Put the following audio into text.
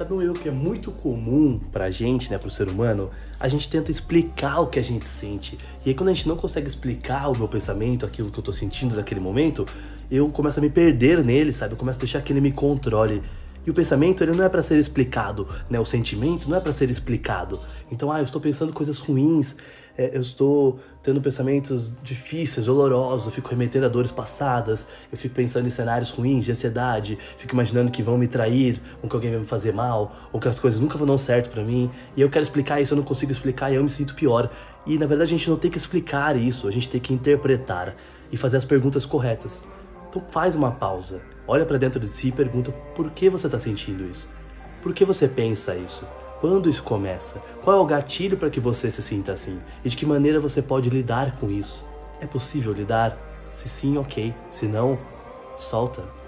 Sabe um erro que é muito comum pra gente, né, pro ser humano? A gente tenta explicar o que a gente sente. E aí quando a gente não consegue explicar o meu pensamento, aquilo que eu tô sentindo naquele momento, eu começo a me perder nele, sabe? Eu começo a deixar que ele me controle. E o pensamento, ele não é para ser explicado, né? O sentimento não é para ser explicado. Então, ah, eu estou pensando coisas ruins, é, eu estou tendo pensamentos difíceis, dolorosos, eu fico remetendo a dores passadas, eu fico pensando em cenários ruins, de ansiedade, fico imaginando que vão me trair, ou que alguém vai me fazer mal, ou que as coisas nunca vão dar certo para mim. E eu quero explicar isso, eu não consigo explicar e eu me sinto pior. E na verdade a gente não tem que explicar isso, a gente tem que interpretar e fazer as perguntas corretas. Então faz uma pausa, olha para dentro de si e pergunta por que você está sentindo isso? Por que você pensa isso? Quando isso começa? Qual é o gatilho para que você se sinta assim? E de que maneira você pode lidar com isso? É possível lidar? Se sim, ok. Se não, solta.